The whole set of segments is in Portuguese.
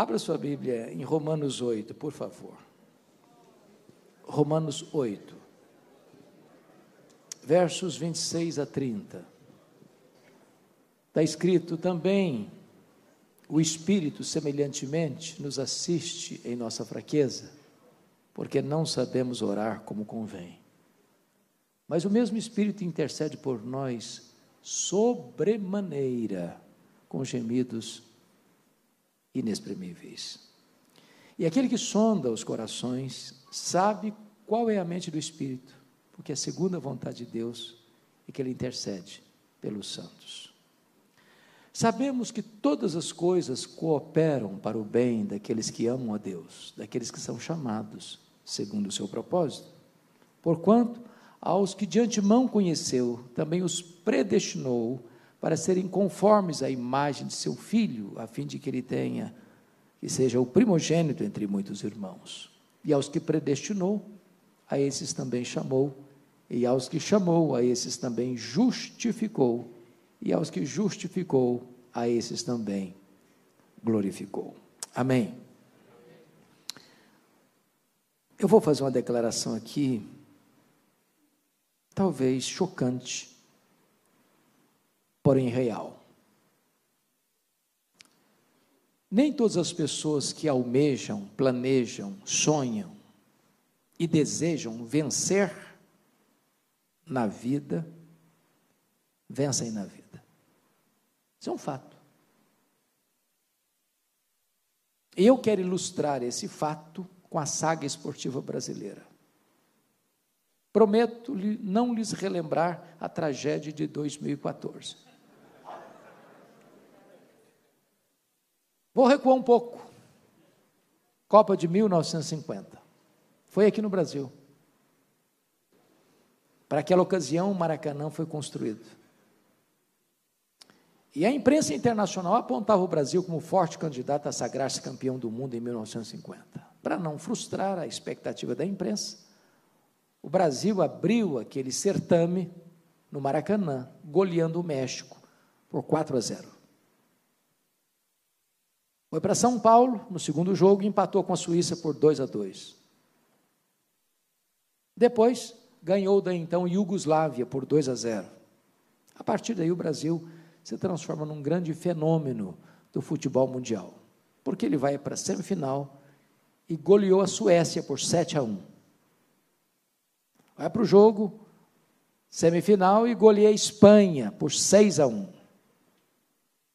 Abra sua Bíblia em Romanos 8, por favor. Romanos 8, versos 26 a 30. Está escrito também: o Espírito, semelhantemente, nos assiste em nossa fraqueza, porque não sabemos orar como convém. Mas o mesmo Espírito intercede por nós sobremaneira, com gemidos inexprimíveis. E aquele que sonda os corações sabe qual é a mente do Espírito, porque a segunda vontade de Deus é que ele intercede pelos santos. Sabemos que todas as coisas cooperam para o bem daqueles que amam a Deus, daqueles que são chamados segundo o seu propósito. Porquanto, aos que de antemão conheceu, também os predestinou para serem conformes à imagem de seu filho, a fim de que ele tenha, que seja o primogênito entre muitos irmãos. E aos que predestinou, a esses também chamou, e aos que chamou, a esses também justificou, e aos que justificou, a esses também glorificou. Amém. Eu vou fazer uma declaração aqui, talvez chocante, porém real. Nem todas as pessoas que almejam, planejam, sonham e desejam vencer na vida, vencem na vida. Isso é um fato. Eu quero ilustrar esse fato com a saga esportiva brasileira. Prometo não lhes relembrar a tragédia de 2014. Vou recuar um pouco. Copa de 1950. Foi aqui no Brasil. Para aquela ocasião, o Maracanã foi construído. E a imprensa internacional apontava o Brasil como forte candidato a sagrar-se campeão do mundo em 1950. Para não frustrar a expectativa da imprensa, o Brasil abriu aquele certame no Maracanã, goleando o México por 4 a 0. Foi para São Paulo no segundo jogo e empatou com a Suíça por 2 a 2. Depois ganhou da então Iugoslávia por 2 a 0. A partir daí o Brasil se transforma num grande fenômeno do futebol mundial, porque ele vai para a semifinal e goleou a Suécia por 7 a 1. Vai para o jogo semifinal e goleia a Espanha por 6 a 1.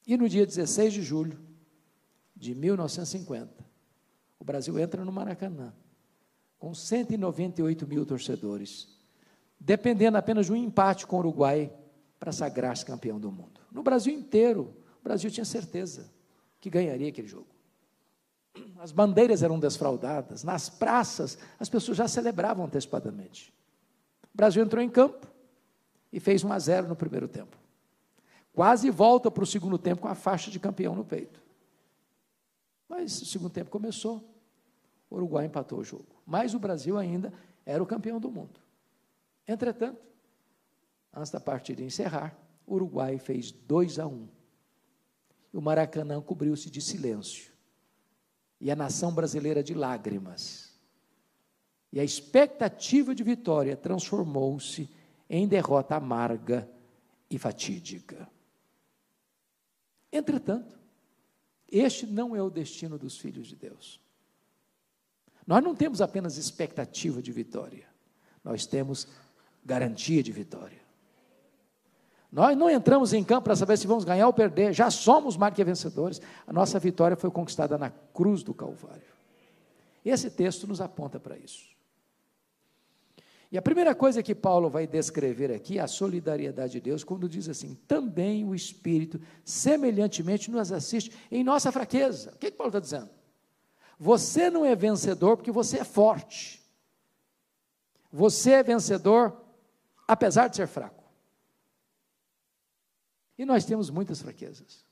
E no dia 16 de julho de 1950, o Brasil entra no Maracanã, com 198 mil torcedores, dependendo apenas de um empate com o Uruguai para sagrar-se campeão do mundo. No Brasil inteiro, o Brasil tinha certeza que ganharia aquele jogo. As bandeiras eram desfraudadas, nas praças as pessoas já celebravam antecipadamente. O Brasil entrou em campo e fez 1 a 0 no primeiro tempo. Quase volta para o segundo tempo com a faixa de campeão no peito. Mas o segundo tempo começou, o Uruguai empatou o jogo. Mas o Brasil ainda era o campeão do mundo. Entretanto, antes da partida encerrar, o Uruguai fez 2 a 1. Um. O Maracanã cobriu-se de silêncio. E a nação brasileira de lágrimas. E a expectativa de vitória transformou-se em derrota amarga e fatídica. Entretanto, este não é o destino dos filhos de Deus. Nós não temos apenas expectativa de vitória, nós temos garantia de vitória. Nós não entramos em campo para saber se vamos ganhar ou perder, já somos mais que vencedores. A nossa vitória foi conquistada na cruz do Calvário. Esse texto nos aponta para isso. E a primeira coisa que Paulo vai descrever aqui é a solidariedade de Deus, quando diz assim: também o Espírito semelhantemente nos assiste em nossa fraqueza. O que, que Paulo está dizendo? Você não é vencedor porque você é forte. Você é vencedor apesar de ser fraco. E nós temos muitas fraquezas.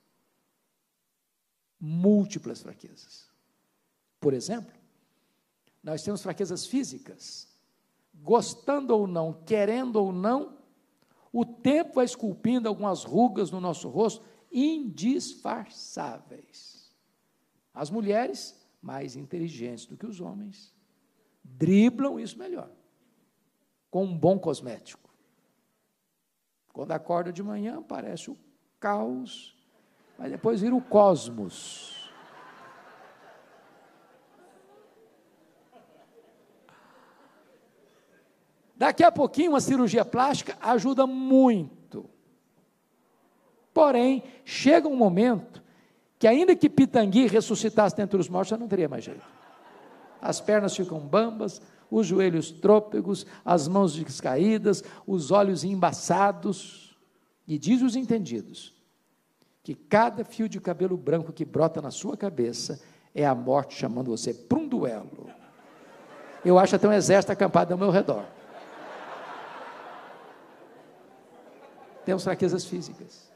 Múltiplas fraquezas. Por exemplo, nós temos fraquezas físicas gostando ou não, querendo ou não, o tempo vai esculpindo algumas rugas no nosso rosto indisfarçáveis. As mulheres, mais inteligentes do que os homens, driblam isso melhor, com um bom cosmético. Quando acorda de manhã, parece o caos, mas depois vira o cosmos. Daqui a pouquinho, uma cirurgia plástica ajuda muito. Porém, chega um momento que, ainda que Pitangui ressuscitasse dentre os mortos, já não teria mais jeito. As pernas ficam bambas, os joelhos trôpegos, as mãos descaídas, os olhos embaçados. E diz os entendidos que cada fio de cabelo branco que brota na sua cabeça é a morte chamando você para um duelo. Eu acho até um exército acampado ao meu redor. Temos fraquezas físicas.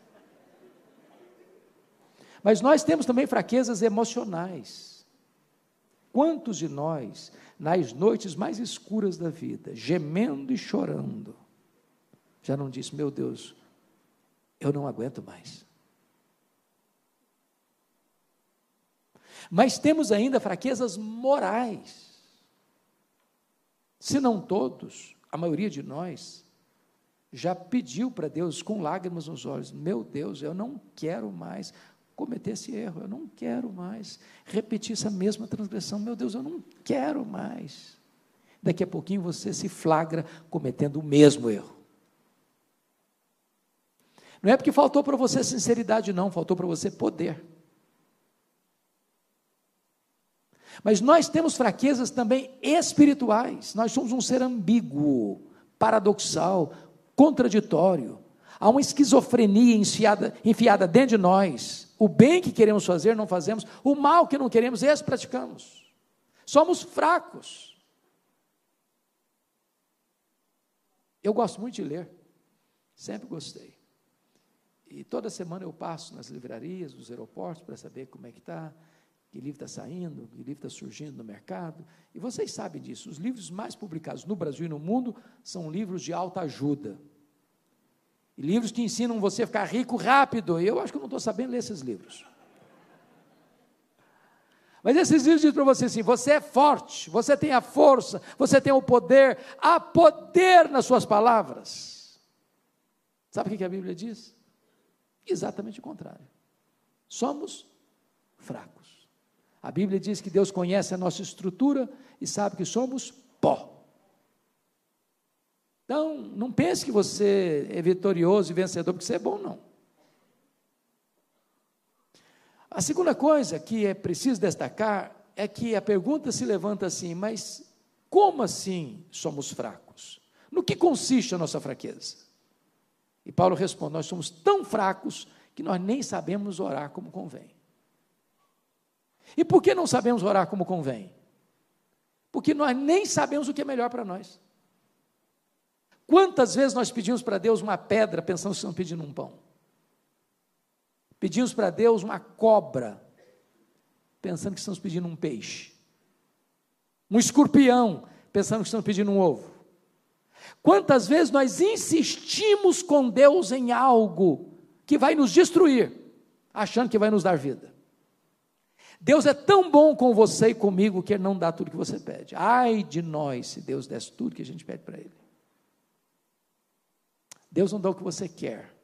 Mas nós temos também fraquezas emocionais. Quantos de nós, nas noites mais escuras da vida, gemendo e chorando, já não disse, meu Deus, eu não aguento mais. Mas temos ainda fraquezas morais. Se não todos, a maioria de nós, já pediu para Deus com lágrimas nos olhos: Meu Deus, eu não quero mais cometer esse erro, eu não quero mais repetir essa mesma transgressão, meu Deus, eu não quero mais. Daqui a pouquinho você se flagra cometendo o mesmo erro. Não é porque faltou para você sinceridade, não, faltou para você poder. Mas nós temos fraquezas também espirituais, nós somos um ser ambíguo, paradoxal, contraditório. Há uma esquizofrenia enfiada, enfiada dentro de nós. O bem que queremos fazer, não fazemos. O mal que não queremos, esse praticamos. Somos fracos. Eu gosto muito de ler. Sempre gostei. E toda semana eu passo nas livrarias, nos aeroportos, para saber como é que está, que livro está saindo, que livro está surgindo no mercado. E vocês sabem disso. Os livros mais publicados no Brasil e no mundo são livros de alta ajuda. E livros que ensinam você a ficar rico rápido. Eu acho que eu não estou sabendo ler esses livros. Mas esses livros dizem para você assim: você é forte, você tem a força, você tem o poder, há poder nas suas palavras. Sabe o que a Bíblia diz? Exatamente o contrário. Somos fracos. A Bíblia diz que Deus conhece a nossa estrutura e sabe que somos pó. Então, não pense que você é vitorioso e vencedor porque você é bom, não. A segunda coisa que é preciso destacar é que a pergunta se levanta assim: mas como assim somos fracos? No que consiste a nossa fraqueza? E Paulo responde: nós somos tão fracos que nós nem sabemos orar como convém. E por que não sabemos orar como convém? Porque nós nem sabemos o que é melhor para nós. Quantas vezes nós pedimos para Deus uma pedra pensando que estamos pedindo um pão? Pedimos para Deus uma cobra, pensando que estamos pedindo um peixe. Um escorpião, pensando que estamos pedindo um ovo. Quantas vezes nós insistimos com Deus em algo que vai nos destruir, achando que vai nos dar vida? Deus é tão bom com você e comigo que Ele não dá tudo que você pede. Ai de nós se Deus desse tudo que a gente pede para Ele. Deus não dá o que você quer,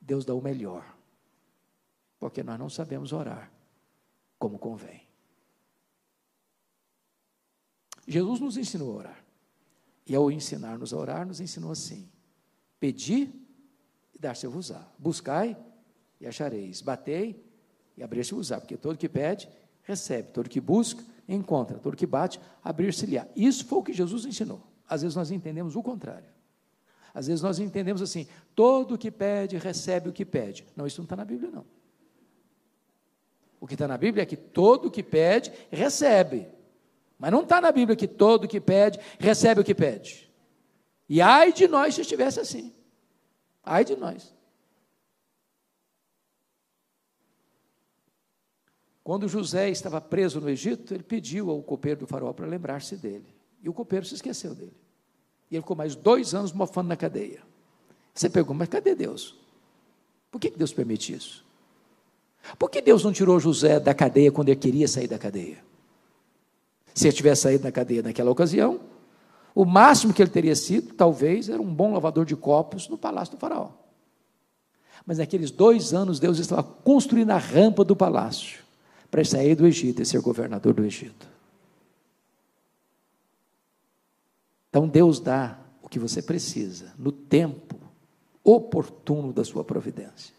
Deus dá o melhor, porque nós não sabemos orar como convém. Jesus nos ensinou a orar, e ao ensinar-nos a orar, nos ensinou assim: pedi e dar-se-vos-á, buscai e achareis, batei e abrir-se-vos-á, porque todo que pede, recebe, todo que busca, encontra, todo que bate, abrir-se-lhe-á. Isso foi o que Jesus ensinou. Às vezes nós entendemos o contrário. Às vezes nós entendemos assim: todo que pede, recebe o que pede. Não, isso não está na Bíblia, não. O que está na Bíblia é que todo que pede, recebe. Mas não está na Bíblia que todo que pede, recebe o que pede. E ai de nós se estivesse assim. Ai de nós. Quando José estava preso no Egito, ele pediu ao copeiro do faraó para lembrar-se dele. E o copeiro se esqueceu dele. E ele ficou mais dois anos mofando na cadeia. Você pergunta, mas cadê Deus? Por que Deus permite isso? Por que Deus não tirou José da cadeia quando ele queria sair da cadeia? Se ele tivesse saído da cadeia naquela ocasião, o máximo que ele teria sido, talvez, era um bom lavador de copos no palácio do faraó. Mas naqueles dois anos, Deus estava construindo a rampa do palácio para sair do Egito e ser governador do Egito. Então Deus dá o que você precisa no tempo oportuno da sua providência.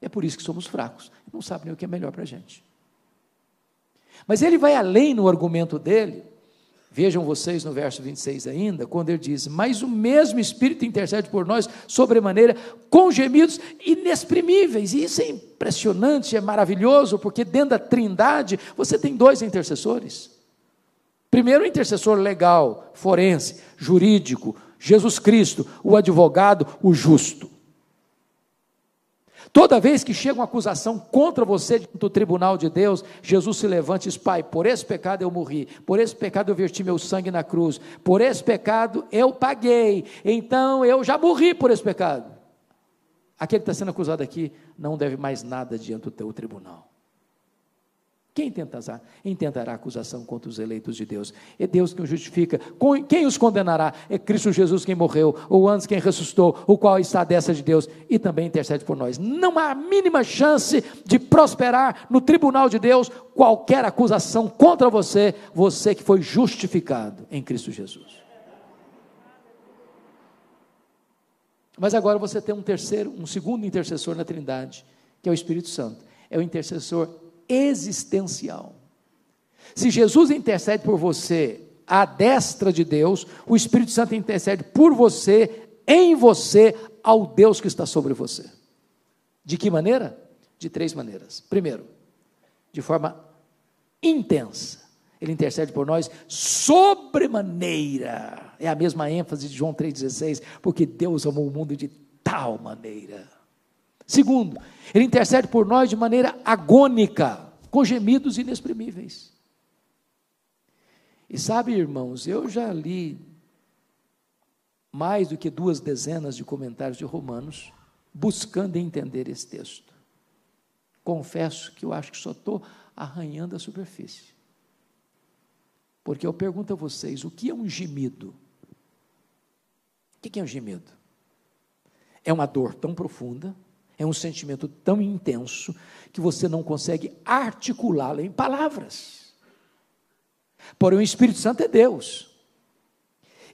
É por isso que somos fracos, não sabe nem o que é melhor para a gente. Mas ele vai além no argumento dele, Vejam vocês no verso 26 ainda, quando ele diz: Mas o mesmo Espírito intercede por nós, sobremaneira, com gemidos inexprimíveis. E isso é impressionante, é maravilhoso, porque dentro da trindade você tem dois intercessores. Primeiro, o intercessor legal, forense, jurídico, Jesus Cristo, o advogado, o justo. Toda vez que chega uma acusação contra você do tribunal de Deus, Jesus se levanta e diz: Pai, por esse pecado eu morri, por esse pecado eu verti meu sangue na cruz, por esse pecado eu paguei, então eu já morri por esse pecado. Aquele que está sendo acusado aqui não deve mais nada diante do teu tribunal. Quem tentará, intentará acusação contra os eleitos de Deus? É Deus quem os justifica. Quem os condenará? É Cristo Jesus quem morreu, ou antes quem ressuscitou, o qual está à destra de Deus e também intercede por nós. Não há a mínima chance de prosperar no tribunal de Deus qualquer acusação contra você, você que foi justificado em Cristo Jesus. Mas agora você tem um terceiro, um segundo intercessor na Trindade, que é o Espírito Santo. É o intercessor existencial. Se Jesus intercede por você à destra de Deus, o Espírito Santo intercede por você, em você, ao Deus que está sobre você. De que maneira? De três maneiras. Primeiro, de forma intensa. Ele intercede por nós sobremaneira. É a mesma ênfase de João 3,16, porque Deus amou o mundo de tal maneira Segundo, ele intercede por nós de maneira agônica, com gemidos inexprimíveis. E sabe, irmãos, eu já li mais do que duas dezenas de comentários de Romanos, buscando entender esse texto. Confesso que eu acho que só estou arranhando a superfície. Porque eu pergunto a vocês: o que é um gemido? O que é um gemido? É uma dor tão profunda é um sentimento tão intenso que você não consegue articulá-lo em palavras. Porém, o Espírito Santo é Deus.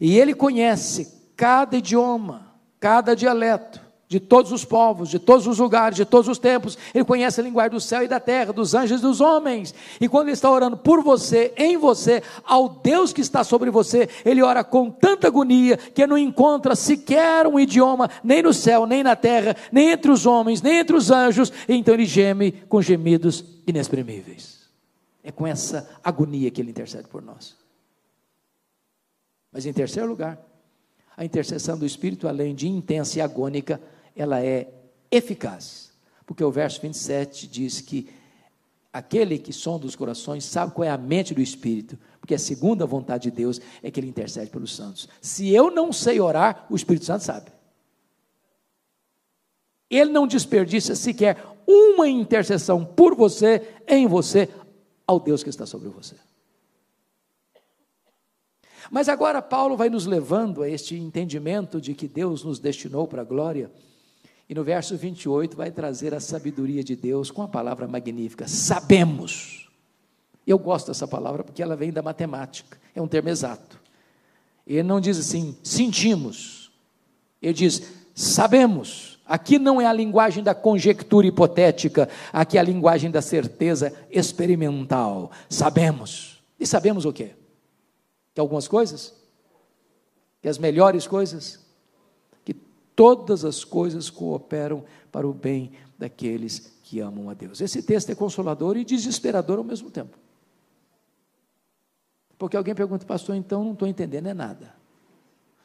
E ele conhece cada idioma, cada dialeto de todos os povos, de todos os lugares, de todos os tempos. Ele conhece a linguagem do céu e da terra, dos anjos e dos homens. E quando ele está orando por você, em você, ao Deus que está sobre você, ele ora com tanta agonia que não encontra sequer um idioma, nem no céu, nem na terra, nem entre os homens, nem entre os anjos. E então ele geme com gemidos inexprimíveis. É com essa agonia que ele intercede por nós. Mas em terceiro lugar, a intercessão do Espírito, além de intensa e agônica, ela é eficaz. Porque o verso 27 diz que aquele que sonda os corações sabe qual é a mente do Espírito, porque a segunda vontade de Deus é que ele intercede pelos santos. Se eu não sei orar, o Espírito Santo sabe. Ele não desperdiça sequer uma intercessão por você, em você, ao Deus que está sobre você. Mas agora Paulo vai nos levando a este entendimento de que Deus nos destinou para a glória e no verso 28 vai trazer a sabedoria de Deus com a palavra magnífica: sabemos. Eu gosto dessa palavra porque ela vem da matemática, é um termo exato. Ele não diz assim, sentimos. Ele diz, sabemos. Aqui não é a linguagem da conjectura hipotética, aqui é a linguagem da certeza experimental. Sabemos. E sabemos o quê? Que algumas coisas? Que as melhores coisas? Todas as coisas cooperam para o bem daqueles que amam a Deus. Esse texto é consolador e desesperador ao mesmo tempo. Porque alguém pergunta, pastor, então não estou entendendo é nada.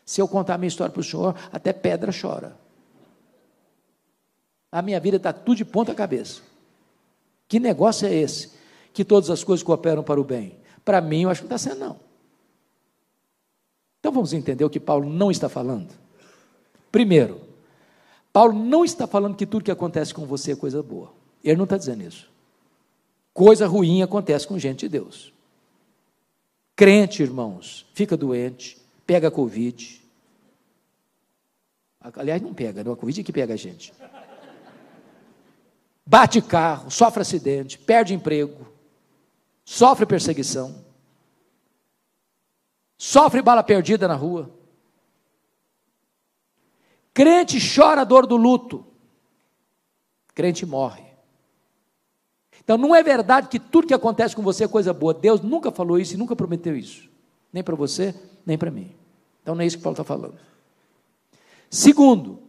Se eu contar a minha história para o senhor, até pedra chora. A minha vida está tudo de ponta cabeça. Que negócio é esse? Que todas as coisas cooperam para o bem. Para mim, eu acho que não está sendo, não. Então vamos entender o que Paulo não está falando. Primeiro, Paulo não está falando que tudo que acontece com você é coisa boa. Ele não está dizendo isso. Coisa ruim acontece com gente de Deus. Crente, irmãos, fica doente, pega Covid. Aliás, não pega, não. A Covid é que pega a gente. Bate carro, sofre acidente, perde emprego, sofre perseguição, sofre bala perdida na rua. Crente chora a dor do luto, crente morre. Então não é verdade que tudo que acontece com você é coisa boa. Deus nunca falou isso e nunca prometeu isso. Nem para você, nem para mim. Então não é isso que Paulo está falando. Segundo,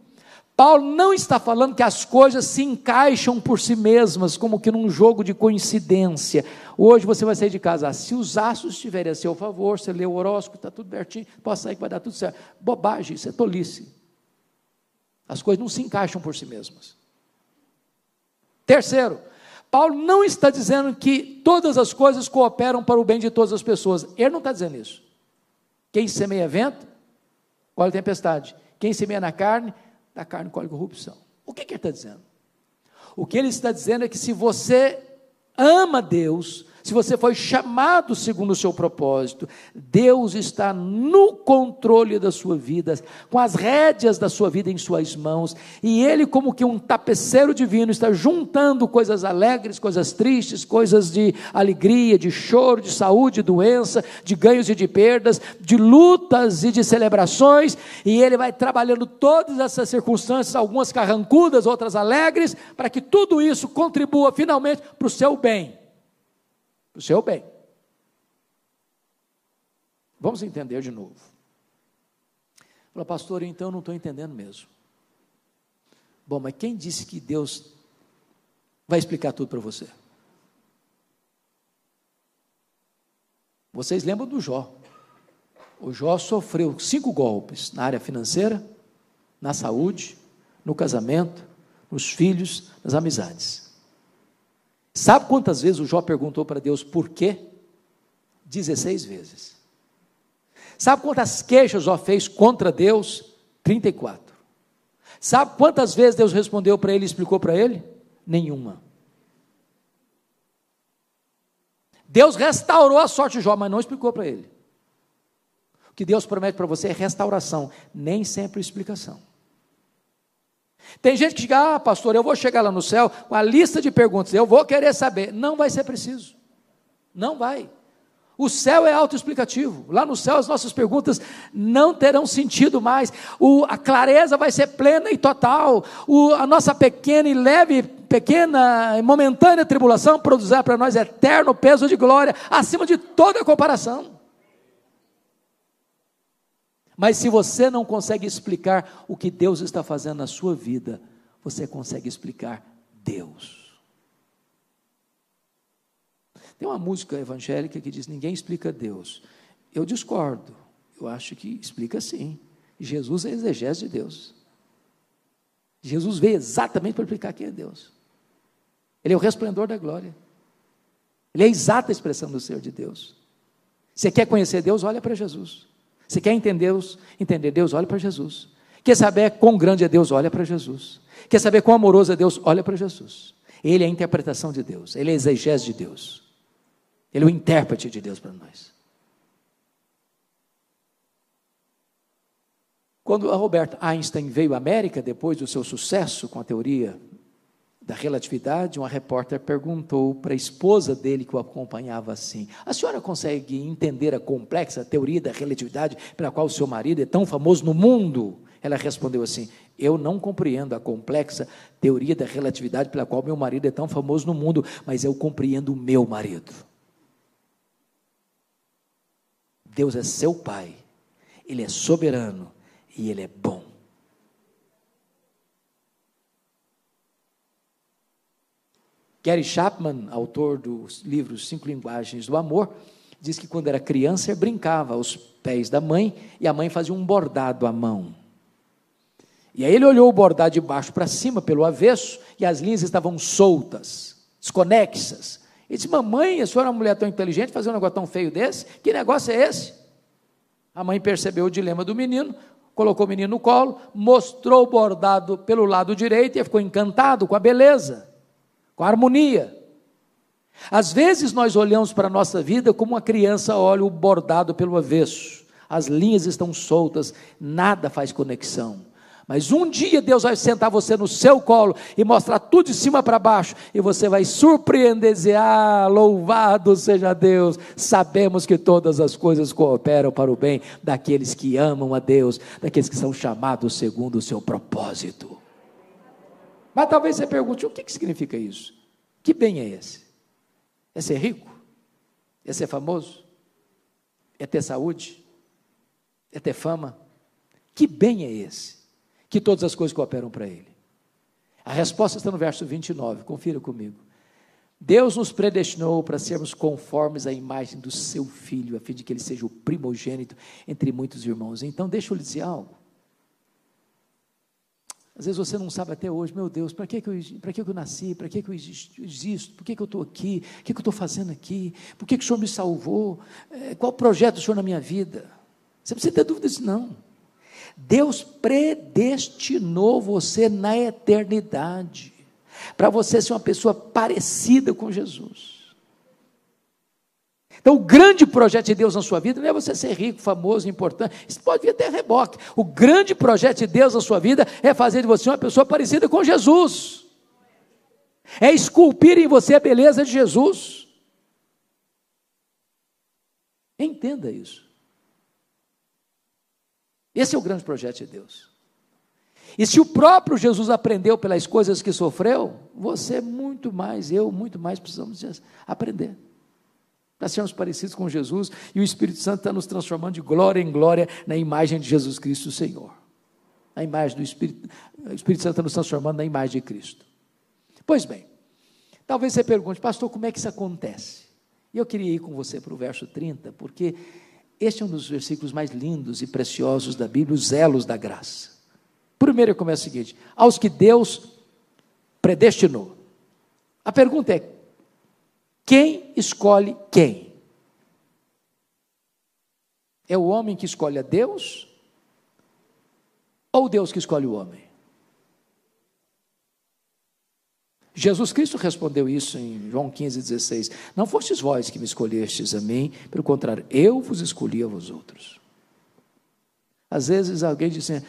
Paulo não está falando que as coisas se encaixam por si mesmas, como que num jogo de coincidência. Hoje você vai sair de casa, ah, se os astros estiverem a seu favor, você lê o horóscopo, está tudo certinho, pode sair que vai dar tudo certo. Bobagem, isso é tolice. As coisas não se encaixam por si mesmas. Terceiro, Paulo não está dizendo que todas as coisas cooperam para o bem de todas as pessoas. Ele não está dizendo isso. Quem semeia vento, colhe tempestade. Quem semeia na carne, da carne colhe corrupção. O que, que ele está dizendo? O que ele está dizendo é que se você ama Deus, se você foi chamado segundo o seu propósito, Deus está no controle da sua vida, com as rédeas da sua vida em suas mãos, e Ele, como que um tapeceiro divino, está juntando coisas alegres, coisas tristes, coisas de alegria, de choro, de saúde, de doença, de ganhos e de perdas, de lutas e de celebrações, e Ele vai trabalhando todas essas circunstâncias, algumas carrancudas, outras alegres, para que tudo isso contribua finalmente para o seu bem para o seu bem. Vamos entender de novo. Fala, pastor, então eu não estou entendendo mesmo. Bom, mas quem disse que Deus vai explicar tudo para você? Vocês lembram do Jó? O Jó sofreu cinco golpes na área financeira, na saúde, no casamento, nos filhos, nas amizades. Sabe quantas vezes o Jó perguntou para Deus por quê? 16 vezes. Sabe quantas queixas Jó fez contra Deus? 34. Sabe quantas vezes Deus respondeu para ele e explicou para ele? Nenhuma. Deus restaurou a sorte de Jó, mas não explicou para ele. O que Deus promete para você é restauração, nem sempre explicação. Tem gente que diga, ah, pastor, eu vou chegar lá no céu com a lista de perguntas, eu vou querer saber. Não vai ser preciso. Não vai. O céu é autoexplicativo. Lá no céu as nossas perguntas não terão sentido mais. O, a clareza vai ser plena e total. O, a nossa pequena e leve, pequena e momentânea tribulação produzirá para nós eterno peso de glória, acima de toda comparação. Mas se você não consegue explicar o que Deus está fazendo na sua vida, você consegue explicar Deus. Tem uma música evangélica que diz: Ninguém explica Deus. Eu discordo. Eu acho que explica sim. Jesus é exegese de Deus. Jesus veio exatamente para explicar quem é Deus. Ele é o resplendor da glória. Ele é a exata expressão do ser de Deus. Você quer conhecer Deus? Olha para Jesus. Você quer entender Deus? Entender Deus? Olha para Jesus. Quer saber quão grande é Deus? Olha para Jesus. Quer saber quão amoroso é Deus? Olha para Jesus. Ele é a interpretação de Deus. Ele é a exegese de Deus. Ele é o intérprete de Deus para nós. Quando a Roberta Einstein veio à América, depois do seu sucesso com a teoria da relatividade, uma repórter perguntou para a esposa dele que o acompanhava assim: A senhora consegue entender a complexa teoria da relatividade pela qual o seu marido é tão famoso no mundo? Ela respondeu assim: Eu não compreendo a complexa teoria da relatividade pela qual meu marido é tão famoso no mundo, mas eu compreendo o meu marido. Deus é seu pai, ele é soberano e ele é bom. Gary Chapman, autor dos livros Cinco Linguagens do Amor, diz que quando era criança brincava aos pés da mãe e a mãe fazia um bordado à mão. E aí ele olhou o bordado de baixo para cima, pelo avesso, e as linhas estavam soltas, desconexas. Ele disse: Mamãe, a senhora é uma mulher tão inteligente, fazer um negócio tão feio desse? Que negócio é esse? A mãe percebeu o dilema do menino, colocou o menino no colo, mostrou o bordado pelo lado direito e ficou encantado com a beleza. Com harmonia. Às vezes nós olhamos para a nossa vida como uma criança olha o bordado pelo avesso. As linhas estão soltas, nada faz conexão. Mas um dia Deus vai sentar você no seu colo e mostrar tudo de cima para baixo, e você vai surpreender e dizer: Ah, louvado seja Deus! Sabemos que todas as coisas cooperam para o bem daqueles que amam a Deus, daqueles que são chamados segundo o seu propósito. Mas talvez você pergunte: o que, que significa isso? Que bem é esse? É ser rico? É ser famoso? É ter saúde? É ter fama? Que bem é esse? que todas as coisas cooperam para ele? A resposta está no verso 29, confira comigo. Deus nos predestinou para sermos conformes à imagem do seu filho, a fim de que ele seja o primogênito entre muitos irmãos. Então, deixa eu lhe dizer algo. Às vezes você não sabe até hoje, meu Deus, para que, que, eu, que, que eu nasci? Para que, que eu existo? Por que, que eu estou aqui? O que, que eu estou fazendo aqui? Por que, que o Senhor me salvou? É, qual o projeto do Senhor na minha vida? Você precisa ter dúvidas, não. Deus predestinou você na eternidade, para você ser uma pessoa parecida com Jesus. Então, o grande projeto de Deus na sua vida não é você ser rico, famoso, importante. Isso pode vir até reboque. O grande projeto de Deus na sua vida é fazer de você uma pessoa parecida com Jesus. É esculpir em você a beleza de Jesus. Entenda isso. Esse é o grande projeto de Deus. E se o próprio Jesus aprendeu pelas coisas que sofreu, você muito mais, eu muito mais precisamos aprender. Para sermos parecidos com Jesus e o Espírito Santo está nos transformando de glória em glória na imagem de Jesus Cristo, o Senhor. A imagem do Espírito, o Espírito Santo está nos transformando na imagem de Cristo. Pois bem, talvez você pergunte, pastor, como é que isso acontece? E eu queria ir com você para o verso 30, porque este é um dos versículos mais lindos e preciosos da Bíblia, os elos da graça. Primeiro começa o seguinte: aos que Deus predestinou. A pergunta é: quem escolhe quem? É o homem que escolhe a Deus? Ou Deus que escolhe o homem? Jesus Cristo respondeu isso em João 15, 16: Não fostes vós que me escolhestes a mim, pelo contrário, eu vos escolhi a vós outros. Às vezes alguém diz assim: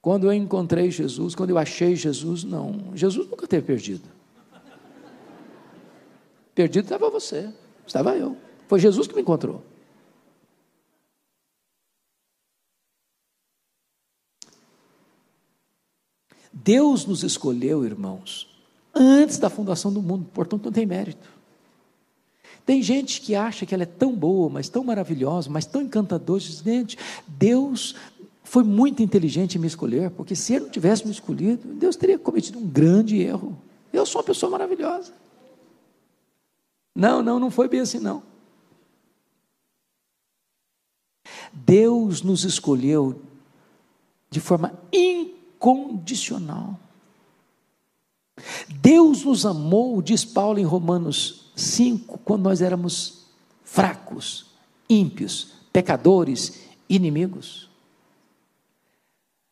quando eu encontrei Jesus, quando eu achei Jesus, não, Jesus nunca teve perdido. Perdido estava você, estava eu. Foi Jesus que me encontrou. Deus nos escolheu, irmãos, antes da fundação do mundo, portanto não tem mérito. Tem gente que acha que ela é tão boa, mas tão maravilhosa, mas tão encantadora. Gente, Deus foi muito inteligente em me escolher, porque se Ele não tivesse me escolhido, Deus teria cometido um grande erro. Eu sou uma pessoa maravilhosa. Não, não, não foi bem assim, não. Deus nos escolheu de forma incondicional. Deus nos amou, diz Paulo em Romanos 5, quando nós éramos fracos, ímpios, pecadores, inimigos.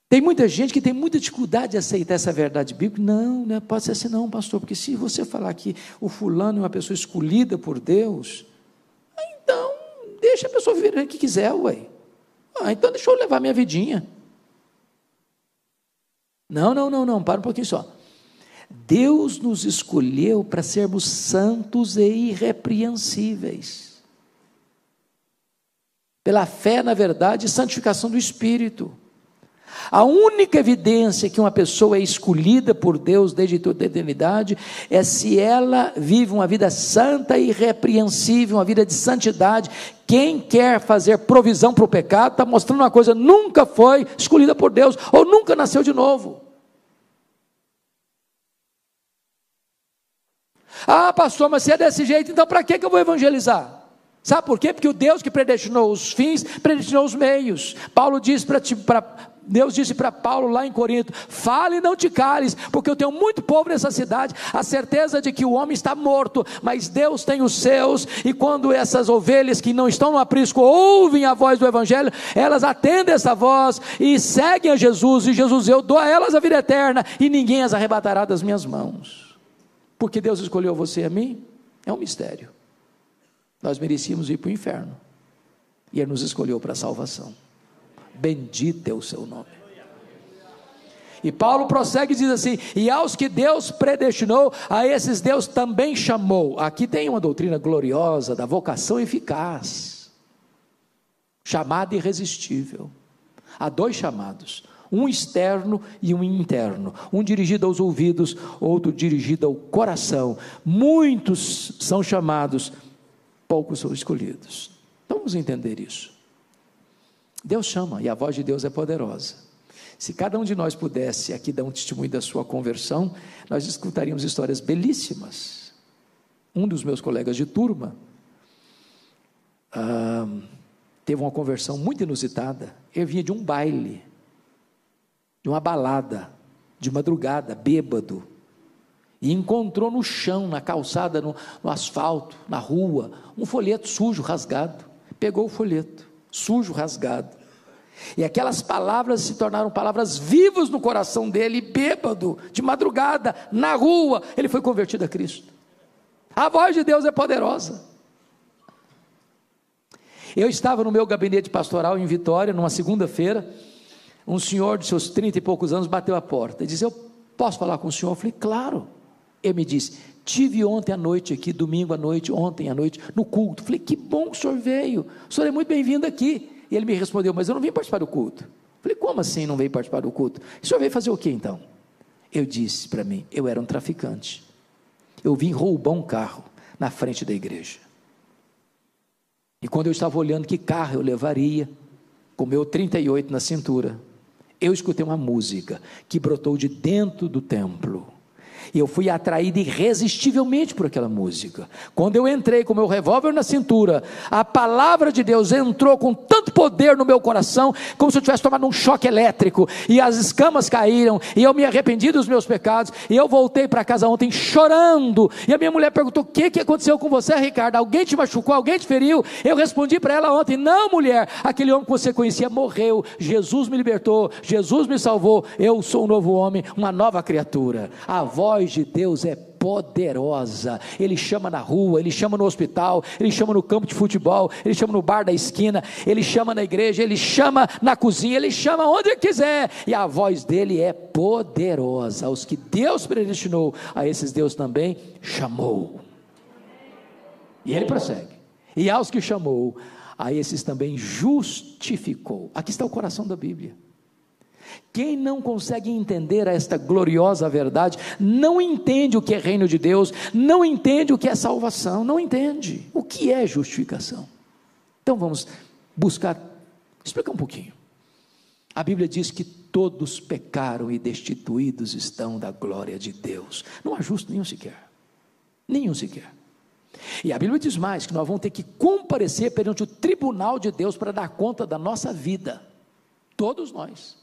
Tem muita gente que tem muita dificuldade de aceitar essa verdade bíblica. Não, não pode ser assim, não, pastor, porque se você falar que o fulano é uma pessoa escolhida por Deus, então deixa a pessoa viver o que quiser, ué. Ah, então deixa eu levar minha vidinha. Não, não, não, não, para um pouquinho só. Deus nos escolheu para sermos santos e irrepreensíveis. Pela fé, na verdade, e santificação do Espírito. A única evidência que uma pessoa é escolhida por Deus desde toda a eternidade é se ela vive uma vida santa e irrepreensível, uma vida de santidade. Quem quer fazer provisão para o pecado está mostrando uma coisa: nunca foi escolhida por Deus ou nunca nasceu de novo. Ah, pastor, mas se é desse jeito, então para que eu vou evangelizar? Sabe por quê? Porque o Deus que predestinou os fins, predestinou os meios. Paulo diz para Deus disse para Paulo lá em Corinto: fale e não te cales, porque eu tenho muito povo nessa cidade, a certeza de que o homem está morto, mas Deus tem os seus, e quando essas ovelhas que não estão no aprisco ouvem a voz do Evangelho, elas atendem essa voz e seguem a Jesus, e Jesus, eu dou a elas a vida eterna, e ninguém as arrebatará das minhas mãos. Porque Deus escolheu você e a mim? É um mistério. Nós merecíamos ir para o inferno. E Ele nos escolheu para a salvação. Bendito é o seu nome. E Paulo prossegue e diz assim: E aos que Deus predestinou, a esses Deus também chamou. Aqui tem uma doutrina gloriosa da vocação eficaz, chamada irresistível. Há dois chamados: um externo e um interno, um dirigido aos ouvidos, outro dirigido ao coração. Muitos são chamados, poucos são escolhidos. Vamos entender isso. Deus chama e a voz de Deus é poderosa. Se cada um de nós pudesse aqui dar um testemunho da sua conversão, nós escutaríamos histórias belíssimas. Um dos meus colegas de turma ah, teve uma conversão muito inusitada. Ele vinha de um baile, de uma balada, de madrugada, bêbado, e encontrou no chão, na calçada, no, no asfalto, na rua, um folheto sujo, rasgado. Pegou o folheto sujo, rasgado. E aquelas palavras se tornaram palavras vivas no coração dele, bêbado, de madrugada, na rua, ele foi convertido a Cristo. A voz de Deus é poderosa. Eu estava no meu gabinete pastoral em Vitória, numa segunda-feira, um senhor de seus trinta e poucos anos bateu a porta e disse: Eu posso falar com o senhor? Eu falei, claro. Ele me disse: Tive ontem à noite aqui, domingo à noite, ontem à noite, no culto. Falei, que bom que o senhor veio. O senhor é muito bem-vindo aqui. E ele me respondeu, mas eu não vim participar do culto. Falei, como assim não veio participar do culto? O senhor veio fazer o que então? Eu disse para mim, eu era um traficante. Eu vim roubar um carro na frente da igreja. E quando eu estava olhando que carro eu levaria, com meu 38 na cintura, eu escutei uma música que brotou de dentro do templo. E eu fui atraído irresistivelmente por aquela música. Quando eu entrei com meu revólver na cintura, a palavra de Deus entrou com tanto poder no meu coração, como se eu tivesse tomado um choque elétrico, e as escamas caíram, e eu me arrependi dos meus pecados, e eu voltei para casa ontem chorando. E a minha mulher perguntou: O que, que aconteceu com você, Ricardo? Alguém te machucou? Alguém te feriu? Eu respondi para ela ontem: Não, mulher, aquele homem que você conhecia morreu. Jesus me libertou, Jesus me salvou. Eu sou um novo homem, uma nova criatura. A voz voz de Deus é poderosa. Ele chama na rua, ele chama no hospital, ele chama no campo de futebol, ele chama no bar da esquina, ele chama na igreja, ele chama na cozinha, ele chama onde quiser. E a voz dele é poderosa. Os que Deus predestinou, a esses Deus também chamou. E ele prossegue. E aos que chamou, a esses também justificou. Aqui está o coração da Bíblia. Quem não consegue entender esta gloriosa verdade, não entende o que é reino de Deus, não entende o que é salvação, não entende o que é justificação. Então vamos buscar, explicar um pouquinho. A Bíblia diz que todos pecaram e destituídos estão da glória de Deus. Não há justo nenhum sequer. Nenhum sequer. E a Bíblia diz mais: que nós vamos ter que comparecer perante o tribunal de Deus para dar conta da nossa vida. Todos nós.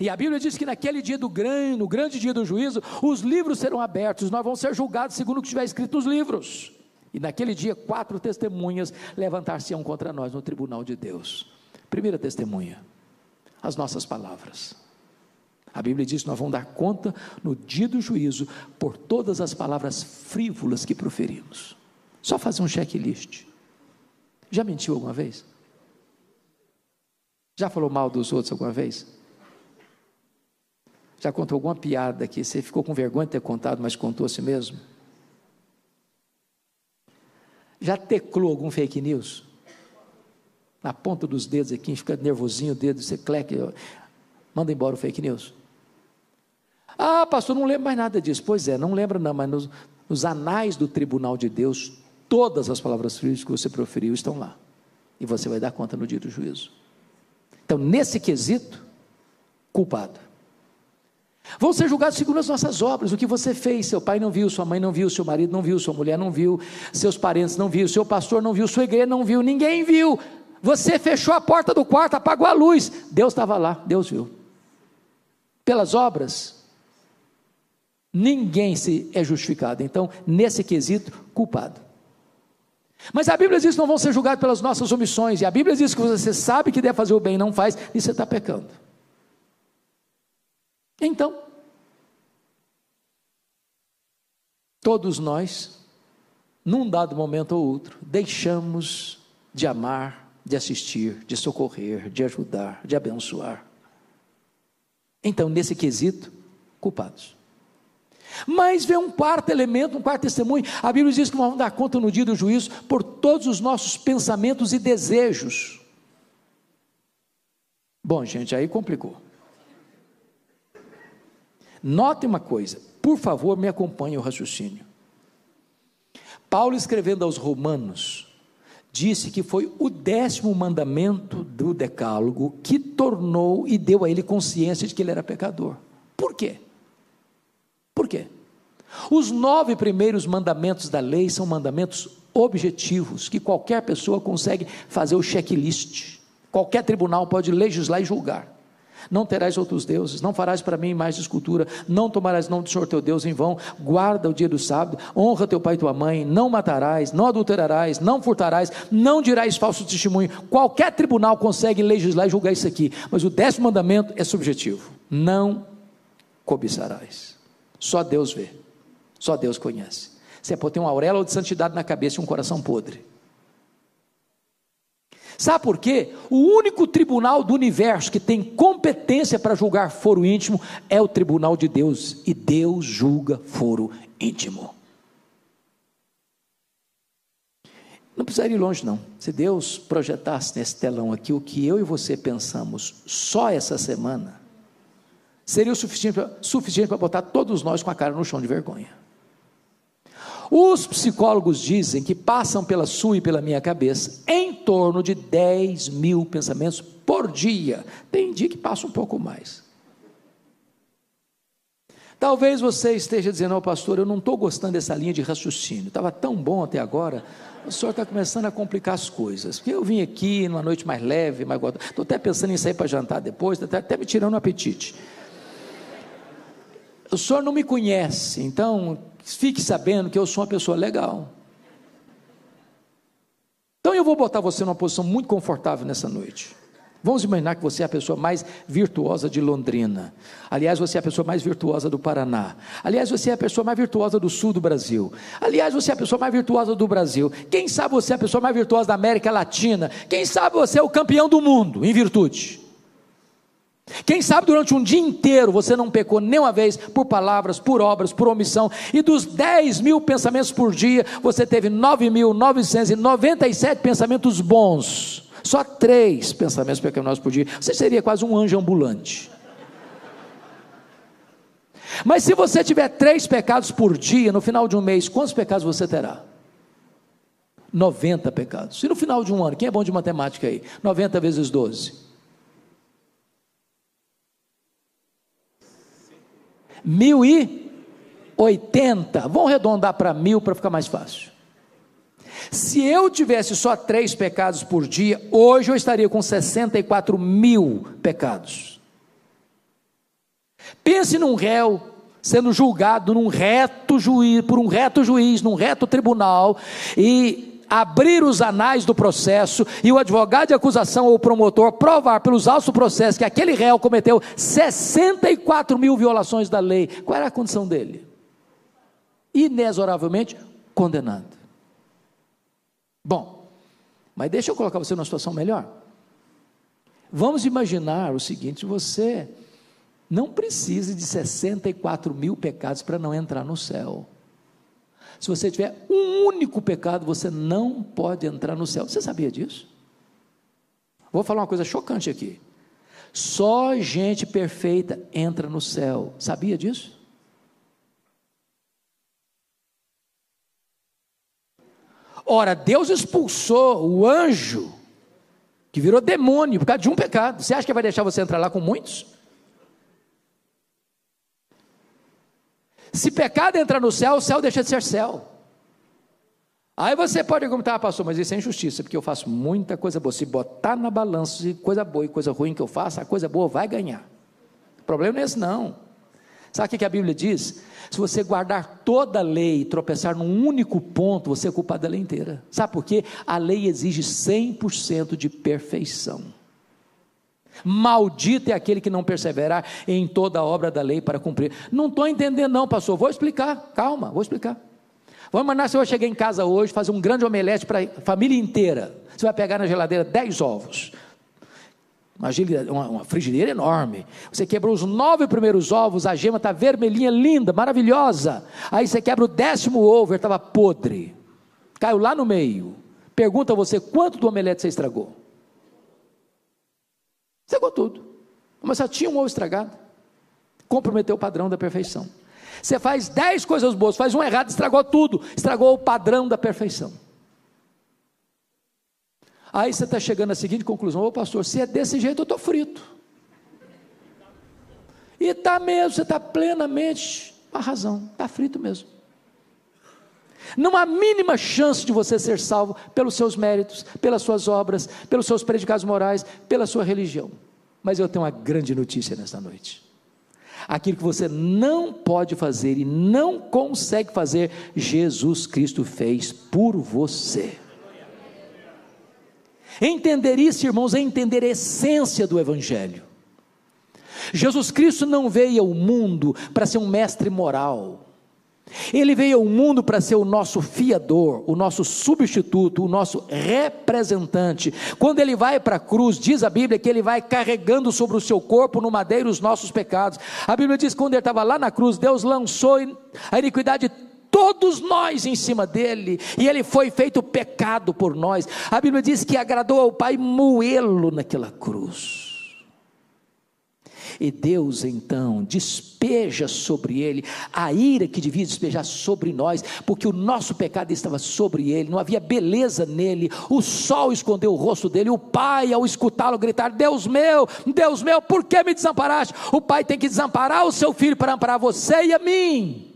E a Bíblia diz que naquele dia do grande, no grande dia do juízo, os livros serão abertos, nós vamos ser julgados segundo o que estiver escrito nos livros. E naquele dia, quatro testemunhas levantar-se-ão contra nós no tribunal de Deus. Primeira testemunha, as nossas palavras. A Bíblia diz que nós vamos dar conta no dia do juízo por todas as palavras frívolas que proferimos. Só fazer um checklist. Já mentiu alguma vez? Já falou mal dos outros alguma vez? Já contou alguma piada que você ficou com vergonha de ter contado, mas contou a si mesmo? Já teclou algum fake news? Na ponta dos dedos aqui, fica nervosinho o dedo, você cleque, manda embora o fake news. Ah, pastor, não lembro mais nada disso. Pois é, não lembra não, mas nos, nos anais do tribunal de Deus, todas as palavras frias que você proferiu estão lá. E você vai dar conta no dia do juízo. Então, nesse quesito, culpado. Vão ser julgados segundo as nossas obras, o que você fez. Seu pai não viu, sua mãe não viu, seu marido não viu, sua mulher não viu, seus parentes não viu, seu pastor não viu, sua igreja não viu, ninguém viu. Você fechou a porta do quarto, apagou a luz. Deus estava lá, Deus viu. Pelas obras, ninguém se é justificado. Então, nesse quesito, culpado. Mas a Bíblia diz que não vão ser julgados pelas nossas omissões, e a Bíblia diz que você sabe que deve fazer o bem e não faz, e você está pecando. Então, Todos nós, num dado momento ou outro, deixamos de amar, de assistir, de socorrer, de ajudar, de abençoar. Então, nesse quesito, culpados. Mas vem um quarto elemento, um quarto testemunho. A Bíblia diz que nós vamos dar conta no dia do juízo por todos os nossos pensamentos e desejos. Bom, gente, aí complicou. Note uma coisa, por favor, me acompanhe o raciocínio. Paulo, escrevendo aos Romanos, disse que foi o décimo mandamento do Decálogo que tornou e deu a ele consciência de que ele era pecador. Por quê? Por quê? Os nove primeiros mandamentos da lei são mandamentos objetivos que qualquer pessoa consegue fazer o checklist. Qualquer tribunal pode legislar e julgar. Não terás outros deuses, não farás para mim mais de escultura, não tomarás nome do Senhor teu Deus em vão, guarda o dia do sábado, honra teu pai e tua mãe, não matarás, não adulterarás, não furtarás, não dirás falso testemunho. Qualquer tribunal consegue legislar e julgar isso aqui, mas o décimo mandamento é subjetivo: não cobiçarás. Só Deus vê, só Deus conhece. Você pode ter uma auréola de santidade na cabeça e um coração podre. Sabe por quê? O único tribunal do universo que tem competência para julgar foro íntimo é o tribunal de Deus, e Deus julga foro íntimo. Não precisaria ir longe, não. Se Deus projetasse nesse telão aqui o que eu e você pensamos só essa semana, seria o suficiente para botar todos nós com a cara no chão de vergonha. Os psicólogos dizem que passam pela sua e pela minha cabeça em torno de 10 mil pensamentos por dia. Tem dia que passa um pouco mais. Talvez você esteja dizendo oh, pastor, eu não estou gostando dessa linha de raciocínio, estava tão bom até agora, o senhor está começando a complicar as coisas. Porque eu vim aqui numa noite mais leve, mais estou até pensando em sair para jantar depois, está até me tirando o apetite o senhor não me conhece, então fique sabendo que eu sou uma pessoa legal. Então eu vou botar você numa posição muito confortável nessa noite. Vamos imaginar que você é a pessoa mais virtuosa de Londrina. Aliás, você é a pessoa mais virtuosa do Paraná. Aliás, você é a pessoa mais virtuosa do sul do Brasil. Aliás, você é a pessoa mais virtuosa do Brasil. Quem sabe você é a pessoa mais virtuosa da América Latina. Quem sabe você é o campeão do mundo em virtude. Quem sabe durante um dia inteiro você não pecou nem uma vez por palavras, por obras, por omissão, e dos 10 mil pensamentos por dia, você teve 9.997 pensamentos bons, só três pensamentos pecaminosos por dia, você seria quase um anjo ambulante. Mas se você tiver três pecados por dia, no final de um mês, quantos pecados você terá? 90 pecados. E no final de um ano, quem é bom de matemática aí? 90 vezes 12. 1080. Vamos arredondar para mil para ficar mais fácil. Se eu tivesse só três pecados por dia, hoje eu estaria com 64 mil pecados. Pense num réu sendo julgado num reto juiz, por um reto juiz, num reto tribunal, e abrir os anais do processo e o advogado de acusação ou o promotor provar pelos autos do processo que aquele réu cometeu 64 mil violações da lei, qual era a condição dele? Inexoravelmente condenado. Bom, mas deixa eu colocar você numa situação melhor. Vamos imaginar o seguinte: você não precisa de 64 mil pecados para não entrar no céu. Se você tiver um único pecado, você não pode entrar no céu. Você sabia disso? Vou falar uma coisa chocante aqui. Só gente perfeita entra no céu. Sabia disso? Ora, Deus expulsou o anjo que virou demônio por causa de um pecado. Você acha que vai deixar você entrar lá com muitos? Se pecado entrar no céu, o céu deixa de ser céu. Aí você pode perguntar, pastor, mas isso é injustiça, porque eu faço muita coisa boa. Se botar na balança de coisa boa e coisa ruim que eu faço, a coisa boa vai ganhar. O problema não é esse, não. Sabe o que a Bíblia diz? Se você guardar toda a lei e tropeçar num único ponto, você é culpado da lei inteira. Sabe por quê? A lei exige 100% de perfeição. Maldito é aquele que não perseverar em toda a obra da lei para cumprir. Não estou entendendo, não, pastor. Vou explicar. Calma, vou explicar. Vamos imaginar se eu chegar em casa hoje, fazer um grande omelete para a família inteira. Você vai pegar na geladeira 10 ovos. Uma, uma frigideira enorme. Você quebrou os nove primeiros ovos, a gema está vermelhinha, linda, maravilhosa. Aí você quebra o décimo ovo, estava podre. Caiu lá no meio. Pergunta a você quanto do omelete você estragou? Estragou tudo. Mas só tinha um ovo estragado. Comprometeu o padrão da perfeição. Você faz dez coisas boas, faz um errado, estragou tudo. Estragou o padrão da perfeição. Aí você está chegando à seguinte conclusão: Ô pastor, se é desse jeito, eu estou frito. E está mesmo, você está plenamente com a razão, está frito mesmo. Não há mínima chance de você ser salvo pelos seus méritos, pelas suas obras, pelos seus predicados morais, pela sua religião. Mas eu tenho uma grande notícia nesta noite. Aquilo que você não pode fazer e não consegue fazer, Jesus Cristo fez por você. Entender isso, irmãos, é entender a essência do Evangelho. Jesus Cristo não veio ao mundo para ser um mestre moral. Ele veio ao mundo para ser o nosso fiador, o nosso substituto, o nosso representante. Quando ele vai para a cruz, diz a Bíblia que ele vai carregando sobre o seu corpo no madeiro os nossos pecados. A Bíblia diz que quando ele estava lá na cruz, Deus lançou a iniquidade de todos nós em cima dele, e ele foi feito pecado por nós. A Bíblia diz que agradou ao Pai moê-lo naquela cruz. E Deus então despeja sobre ele a ira que devia despejar sobre nós, porque o nosso pecado estava sobre ele, não havia beleza nele. O sol escondeu o rosto dele. O pai, ao escutá-lo gritar: Deus meu, Deus meu, por que me desamparaste? O pai tem que desamparar o seu filho para amparar você e a mim.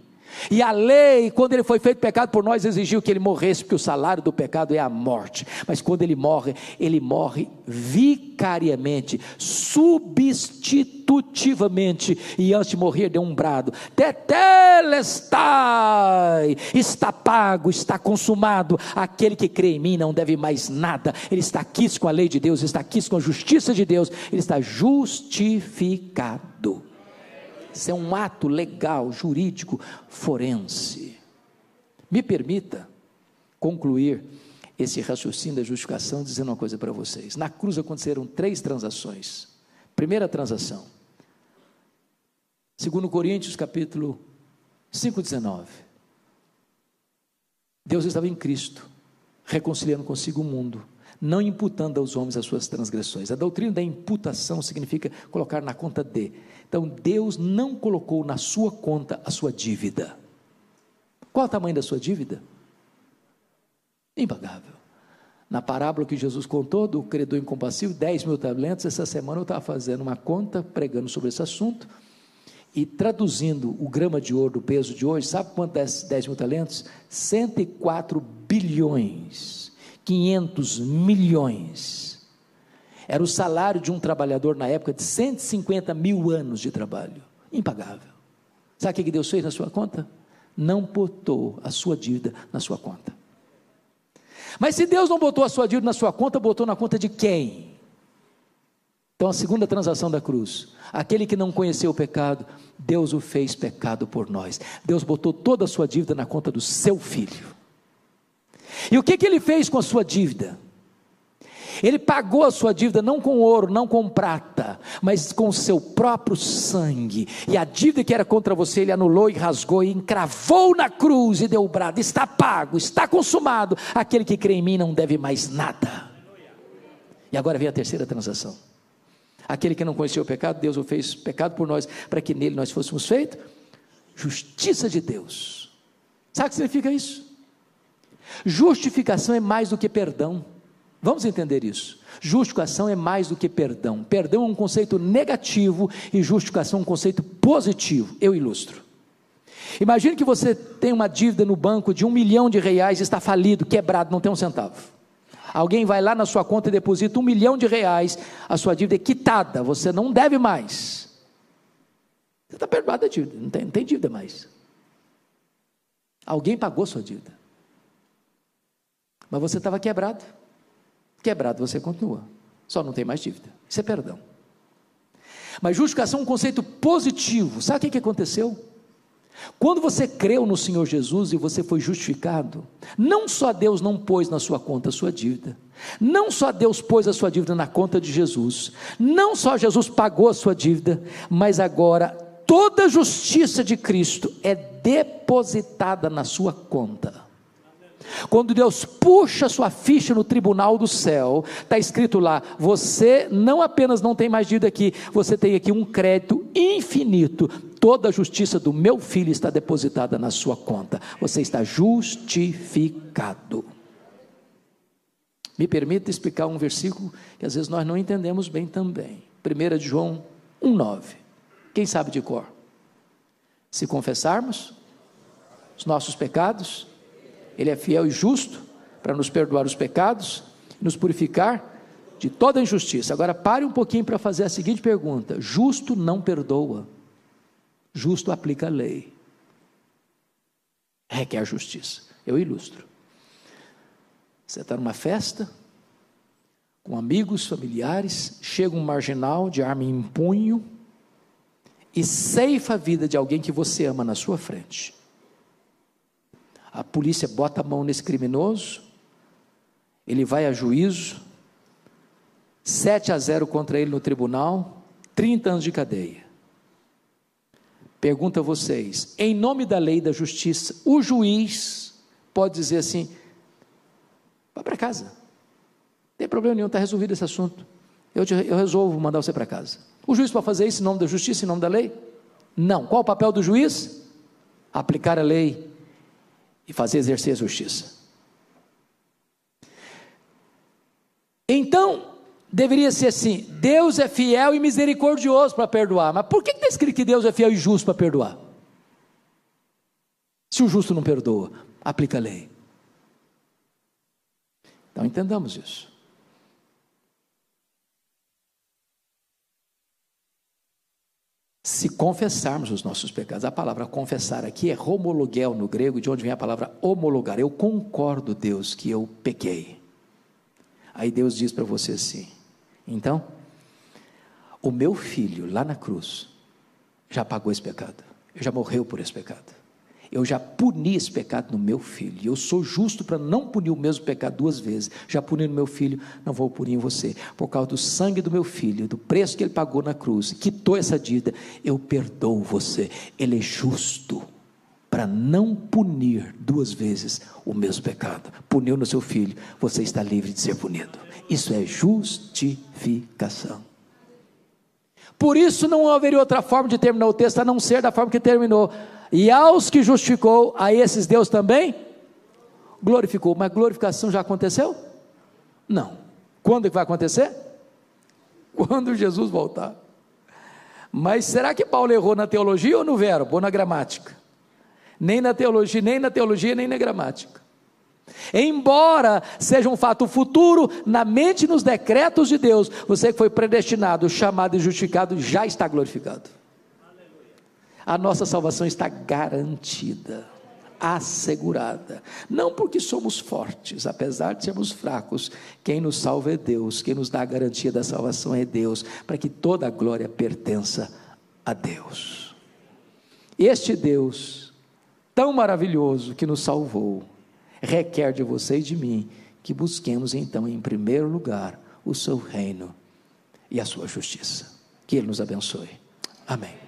E a lei, quando ele foi feito pecado por nós, exigiu que ele morresse, porque o salário do pecado é a morte. Mas quando ele morre, ele morre vicariamente, substitutivamente. E antes de morrer, deu um brado: Tetelestai! Está pago, está consumado. Aquele que crê em mim não deve mais nada. Ele está aqui com a lei de Deus, está aqui com a justiça de Deus, ele está justificado. Isso é um ato legal, jurídico, forense. Me permita concluir esse raciocínio da justificação dizendo uma coisa para vocês. Na cruz aconteceram três transações. Primeira transação. Segundo Coríntios, capítulo 5, 19. Deus estava em Cristo, reconciliando consigo o mundo, não imputando aos homens as suas transgressões. A doutrina da imputação significa colocar na conta de. Então Deus não colocou na sua conta a sua dívida. Qual o tamanho da sua dívida? Impagável. Na parábola que Jesus contou do credor incompassivo, 10 mil talentos, essa semana eu estava fazendo uma conta, pregando sobre esse assunto, e traduzindo o grama de ouro do peso de hoje, sabe quanto é 10 mil talentos? 104 bilhões, 500 milhões era o salário de um trabalhador na época de 150 mil anos de trabalho. Impagável. Sabe o que Deus fez na sua conta? Não botou a sua dívida na sua conta. Mas se Deus não botou a sua dívida na sua conta, botou na conta de quem? Então, a segunda transação da cruz. Aquele que não conheceu o pecado, Deus o fez pecado por nós. Deus botou toda a sua dívida na conta do seu filho. E o que, que ele fez com a sua dívida? Ele pagou a sua dívida não com ouro, não com prata, mas com o seu próprio sangue. E a dívida que era contra você, ele anulou e rasgou e encravou na cruz e deu o brado: está pago, está consumado. Aquele que crê em mim não deve mais nada. E agora vem a terceira transação. Aquele que não conheceu o pecado, Deus o fez pecado por nós, para que nele nós fôssemos feitos justiça de Deus. Sabe o que significa isso? Justificação é mais do que perdão. Vamos entender isso. Justificação é mais do que perdão. Perdão é um conceito negativo e justificação é um conceito positivo. Eu ilustro. Imagine que você tem uma dívida no banco de um milhão de reais, está falido, quebrado, não tem um centavo. Alguém vai lá na sua conta e deposita um milhão de reais, a sua dívida é quitada, você não deve mais. Você está perdoado da dívida, não tem, não tem dívida mais. Alguém pagou sua dívida. Mas você estava quebrado. Quebrado você continua, só não tem mais dívida. Isso é perdão. Mas justificação é um conceito positivo. Sabe o que aconteceu? Quando você creu no Senhor Jesus e você foi justificado, não só Deus não pôs na sua conta a sua dívida, não só Deus pôs a sua dívida na conta de Jesus, não só Jesus pagou a sua dívida, mas agora toda a justiça de Cristo é depositada na sua conta. Quando Deus puxa sua ficha no tribunal do céu, está escrito lá: você não apenas não tem mais dívida aqui, você tem aqui um crédito infinito. Toda a justiça do meu filho está depositada na sua conta. Você está justificado. Me permita explicar um versículo que às vezes nós não entendemos bem também. 1 de João 1,9. Quem sabe de cor? Se confessarmos os nossos pecados, ele é fiel e justo para nos perdoar os pecados nos purificar de toda injustiça. Agora pare um pouquinho para fazer a seguinte pergunta: justo não perdoa, justo aplica a lei. Requer justiça. Eu ilustro. Você está numa festa, com amigos, familiares, chega um marginal de arma em punho e ceifa a vida de alguém que você ama na sua frente a polícia bota a mão nesse criminoso, ele vai a juízo, 7 a 0 contra ele no tribunal, 30 anos de cadeia. Pergunto a vocês, em nome da lei da justiça, o juiz pode dizer assim: vá para casa, não tem problema nenhum, está resolvido esse assunto, eu, te, eu resolvo mandar você para casa. O juiz pode fazer isso em nome da justiça, em nome da lei? Não. Qual o papel do juiz? Aplicar a lei e fazer exercer a justiça. Então, deveria ser assim: Deus é fiel e misericordioso para perdoar. Mas por que está escrito que Deus é fiel e justo para perdoar? Se o justo não perdoa, aplica a lei. Então entendamos isso. Se confessarmos os nossos pecados. A palavra confessar aqui é homologuel no grego, de onde vem a palavra homologar. Eu concordo, Deus, que eu pequei. Aí Deus diz para você assim: então, o meu filho lá na cruz já pagou esse pecado, já morreu por esse pecado. Eu já puni esse pecado no meu filho. Eu sou justo para não punir o mesmo pecado duas vezes. Já puni no meu filho, não vou punir em você. Por causa do sangue do meu filho, do preço que ele pagou na cruz, quitou essa dívida, eu perdoo você. Ele é justo para não punir duas vezes o mesmo pecado. Puniu no seu filho, você está livre de ser punido. Isso é justificação. Por isso não haveria outra forma de terminar o texto a não ser da forma que terminou e aos que justificou, a esses Deus também glorificou. Mas glorificação já aconteceu? Não. Quando que vai acontecer? Quando Jesus voltar. Mas será que Paulo errou na teologia ou no verbo, ou na gramática? Nem na teologia, nem na teologia, nem na gramática. Embora seja um fato futuro, na mente e nos decretos de Deus, você que foi predestinado, chamado e justificado, já está glorificado a nossa salvação está garantida, assegurada. Não porque somos fortes, apesar de sermos fracos, quem nos salva é Deus, quem nos dá a garantia da salvação é Deus, para que toda a glória pertença a Deus. Este Deus, tão maravilhoso que nos salvou, requer de você e de mim que busquemos então, em primeiro lugar, o seu reino e a sua justiça. Que Ele nos abençoe. Amém.